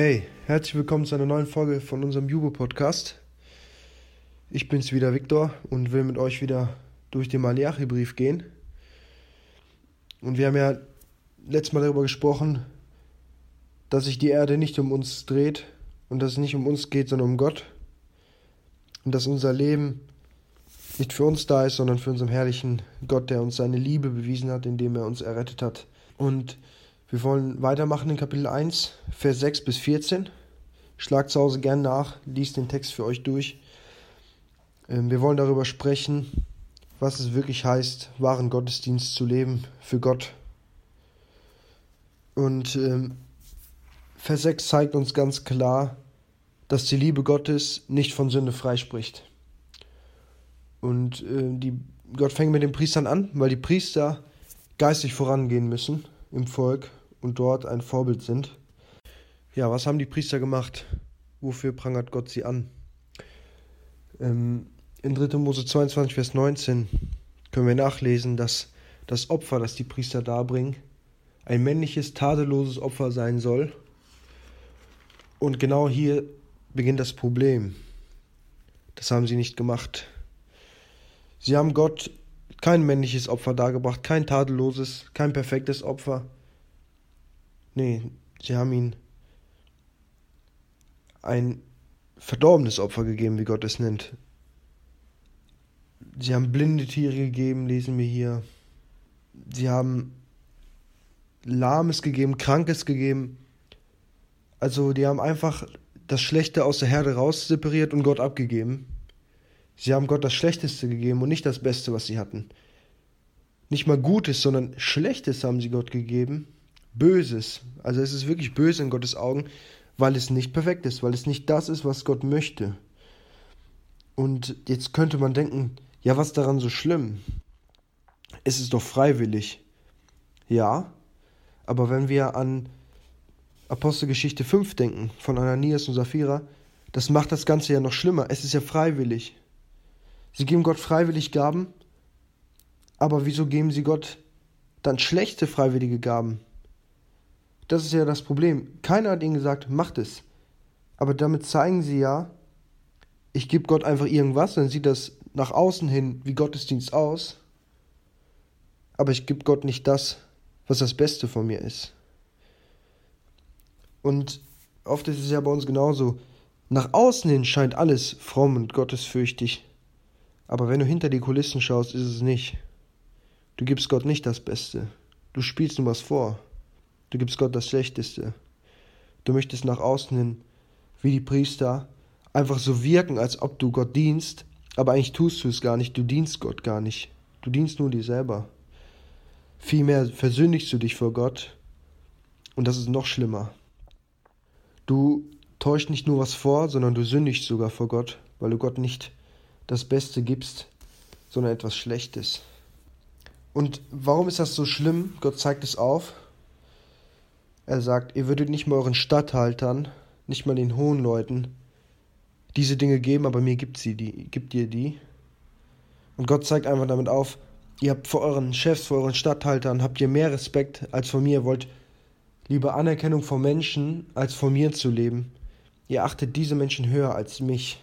Hey, herzlich willkommen zu einer neuen Folge von unserem Jubo-Podcast. Ich bin's wieder, Viktor, und will mit euch wieder durch den Malachi-Brief gehen. Und wir haben ja letztes Mal darüber gesprochen, dass sich die Erde nicht um uns dreht und dass es nicht um uns geht, sondern um Gott. Und dass unser Leben nicht für uns da ist, sondern für unseren herrlichen Gott, der uns seine Liebe bewiesen hat, indem er uns errettet hat. Und wir wollen weitermachen in Kapitel 1, Vers 6 bis 14. Schlagt zu Hause gern nach, liest den Text für euch durch. Ähm, wir wollen darüber sprechen, was es wirklich heißt, wahren Gottesdienst zu leben für Gott. Und ähm, Vers 6 zeigt uns ganz klar, dass die Liebe Gottes nicht von Sünde freispricht. Und äh, die, Gott fängt mit den Priestern an, weil die Priester geistig vorangehen müssen im Volk und dort ein Vorbild sind. Ja, was haben die Priester gemacht? Wofür prangert Gott sie an? Ähm, in 3. Mose 22, Vers 19 können wir nachlesen, dass das Opfer, das die Priester darbringen, ein männliches, tadelloses Opfer sein soll. Und genau hier beginnt das Problem. Das haben sie nicht gemacht. Sie haben Gott kein männliches Opfer dargebracht, kein tadelloses, kein perfektes Opfer. Nee, sie haben ihn ein verdorbenes Opfer gegeben, wie Gott es nennt. Sie haben blinde Tiere gegeben, lesen wir hier. Sie haben Lahmes gegeben, Krankes gegeben. Also die haben einfach das Schlechte aus der Herde raus separiert und Gott abgegeben. Sie haben Gott das Schlechteste gegeben und nicht das Beste, was sie hatten. Nicht mal Gutes, sondern Schlechtes haben sie Gott gegeben. Böses. Also es ist wirklich böse in Gottes Augen, weil es nicht perfekt ist, weil es nicht das ist, was Gott möchte. Und jetzt könnte man denken, ja, was daran so schlimm? Es ist doch freiwillig. Ja, aber wenn wir an Apostelgeschichte 5 denken, von Ananias und Sapphira, das macht das Ganze ja noch schlimmer. Es ist ja freiwillig. Sie geben Gott freiwillig Gaben, aber wieso geben sie Gott dann schlechte freiwillige Gaben? Das ist ja das Problem. Keiner hat ihnen gesagt, macht es. Aber damit zeigen sie ja, ich gebe Gott einfach irgendwas, dann sieht das nach außen hin wie Gottesdienst aus, aber ich gebe Gott nicht das, was das Beste von mir ist. Und oft ist es ja bei uns genauso. Nach außen hin scheint alles fromm und gottesfürchtig, aber wenn du hinter die Kulissen schaust, ist es nicht. Du gibst Gott nicht das Beste. Du spielst nur was vor. Du gibst Gott das Schlechteste. Du möchtest nach außen hin, wie die Priester, einfach so wirken, als ob du Gott dienst, aber eigentlich tust du es gar nicht. Du dienst Gott gar nicht. Du dienst nur dir selber. Vielmehr versündigst du dich vor Gott und das ist noch schlimmer. Du täuscht nicht nur was vor, sondern du sündigst sogar vor Gott, weil du Gott nicht das Beste gibst, sondern etwas Schlechtes. Und warum ist das so schlimm? Gott zeigt es auf. Er sagt, ihr würdet nicht mal euren Statthaltern, nicht mal den hohen Leuten diese Dinge geben, aber mir gibt sie die, gibt ihr die. Und Gott zeigt einfach damit auf, ihr habt vor euren Chefs, vor euren Statthaltern, habt ihr mehr Respekt als vor mir, wollt lieber Anerkennung von Menschen, als von mir zu leben. Ihr achtet diese Menschen höher als mich.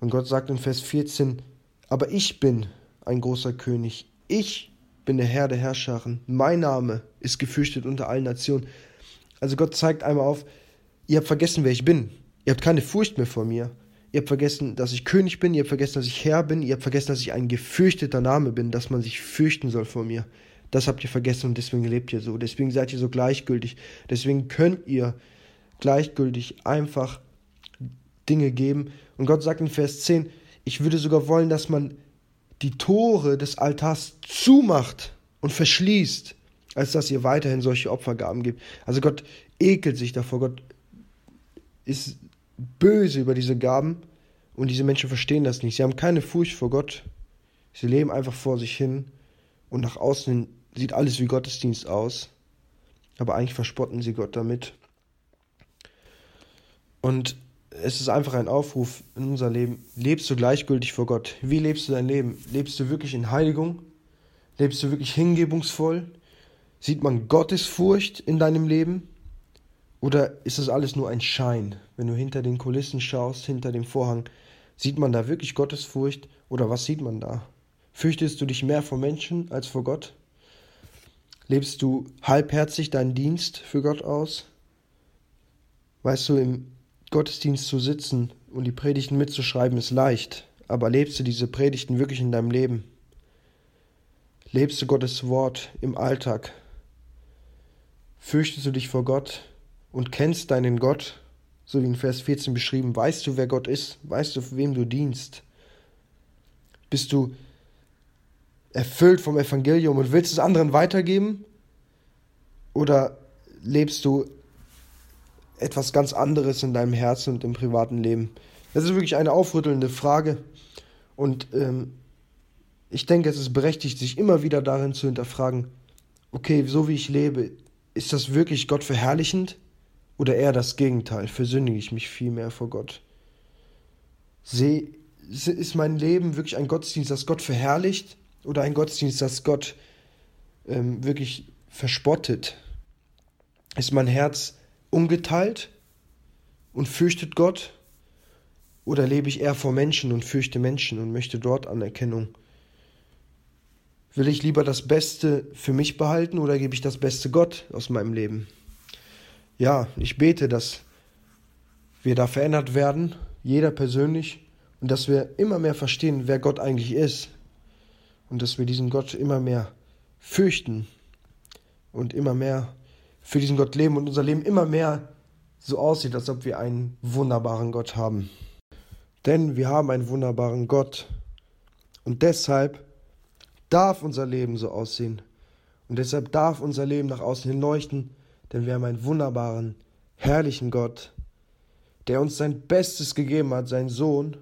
Und Gott sagt in Vers 14, aber ich bin ein großer König, ich bin der Herr der Herrscharen. Mein Name ist gefürchtet unter allen Nationen. Also Gott zeigt einmal auf, ihr habt vergessen, wer ich bin. Ihr habt keine Furcht mehr vor mir. Ihr habt vergessen, dass ich König bin. Ihr habt vergessen, dass ich Herr bin. Ihr habt vergessen, dass ich ein gefürchteter Name bin, dass man sich fürchten soll vor mir. Das habt ihr vergessen und deswegen lebt ihr so. Deswegen seid ihr so gleichgültig. Deswegen könnt ihr gleichgültig einfach Dinge geben. Und Gott sagt in Vers 10, ich würde sogar wollen, dass man die Tore des Altars zumacht und verschließt, als dass ihr weiterhin solche Opfergaben gebt. Also Gott ekelt sich davor, Gott ist böse über diese Gaben und diese Menschen verstehen das nicht. Sie haben keine Furcht vor Gott. Sie leben einfach vor sich hin und nach außen hin sieht alles wie Gottesdienst aus, aber eigentlich verspotten sie Gott damit. Und es ist einfach ein Aufruf in unser Leben. Lebst du gleichgültig vor Gott? Wie lebst du dein Leben? Lebst du wirklich in Heiligung? Lebst du wirklich hingebungsvoll? Sieht man Gottesfurcht in deinem Leben? Oder ist das alles nur ein Schein? Wenn du hinter den Kulissen schaust, hinter dem Vorhang, sieht man da wirklich Gottesfurcht oder was sieht man da? Fürchtest du dich mehr vor Menschen als vor Gott? Lebst du halbherzig deinen Dienst für Gott aus? Weißt du, im Gottesdienst zu sitzen und die Predigten mitzuschreiben ist leicht, aber lebst du diese Predigten wirklich in deinem Leben? Lebst du Gottes Wort im Alltag? Fürchtest du dich vor Gott und kennst deinen Gott, so wie in Vers 14 beschrieben? Weißt du, wer Gott ist? Weißt du, wem du dienst? Bist du erfüllt vom Evangelium und willst es anderen weitergeben? Oder lebst du etwas ganz anderes in deinem Herzen und im privaten Leben? Das ist wirklich eine aufrüttelnde Frage. Und ähm, ich denke, es ist berechtigt, sich immer wieder darin zu hinterfragen, okay, so wie ich lebe, ist das wirklich Gott verherrlichend oder eher das Gegenteil? Versündige ich mich viel mehr vor Gott? Seh, ist mein Leben wirklich ein Gottesdienst, das Gott verherrlicht oder ein Gottesdienst, das Gott ähm, wirklich verspottet? Ist mein Herz ungeteilt und fürchtet Gott? Oder lebe ich eher vor Menschen und fürchte Menschen und möchte dort Anerkennung? Will ich lieber das Beste für mich behalten oder gebe ich das Beste Gott aus meinem Leben? Ja, ich bete, dass wir da verändert werden, jeder persönlich, und dass wir immer mehr verstehen, wer Gott eigentlich ist, und dass wir diesen Gott immer mehr fürchten und immer mehr für diesen Gott leben und unser Leben immer mehr so aussieht, als ob wir einen wunderbaren Gott haben. Denn wir haben einen wunderbaren Gott und deshalb darf unser Leben so aussehen und deshalb darf unser Leben nach außen hin leuchten, denn wir haben einen wunderbaren, herrlichen Gott, der uns sein Bestes gegeben hat, seinen Sohn,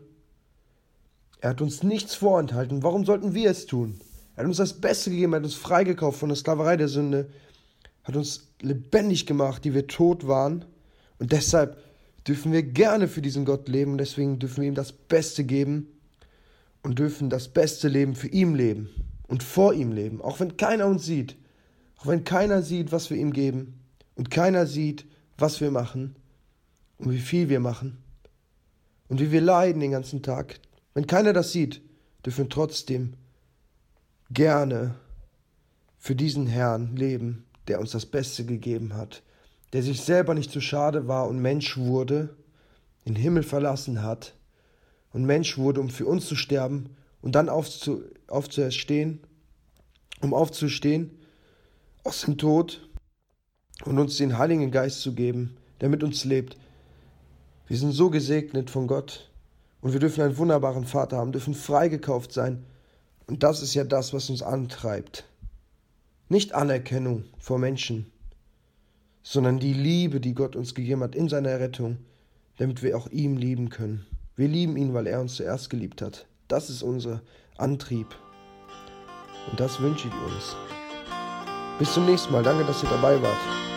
er hat uns nichts vorenthalten. Warum sollten wir es tun? Er hat uns das Beste gegeben, er hat uns freigekauft von der Sklaverei der Sünde, hat uns lebendig gemacht, die wir tot waren. Und deshalb dürfen wir gerne für diesen Gott leben und deswegen dürfen wir ihm das Beste geben und dürfen das beste Leben für ihn leben und vor ihm leben, auch wenn keiner uns sieht, auch wenn keiner sieht, was wir ihm geben und keiner sieht, was wir machen und wie viel wir machen und wie wir leiden den ganzen Tag. Wenn keiner das sieht, dürfen trotzdem gerne für diesen Herrn leben, der uns das Beste gegeben hat, der sich selber nicht zu schade war und Mensch wurde, den Himmel verlassen hat und Mensch wurde, um für uns zu sterben und dann aufzu, aufzuerstehen, um aufzustehen aus dem Tod und uns den Heiligen Geist zu geben, der mit uns lebt. Wir sind so gesegnet von Gott. Und wir dürfen einen wunderbaren Vater haben, dürfen freigekauft sein. Und das ist ja das, was uns antreibt. Nicht Anerkennung vor Menschen, sondern die Liebe, die Gott uns gegeben hat in seiner Errettung, damit wir auch ihm lieben können. Wir lieben ihn, weil er uns zuerst geliebt hat. Das ist unser Antrieb. Und das wünsche ich uns. Bis zum nächsten Mal. Danke, dass ihr dabei wart.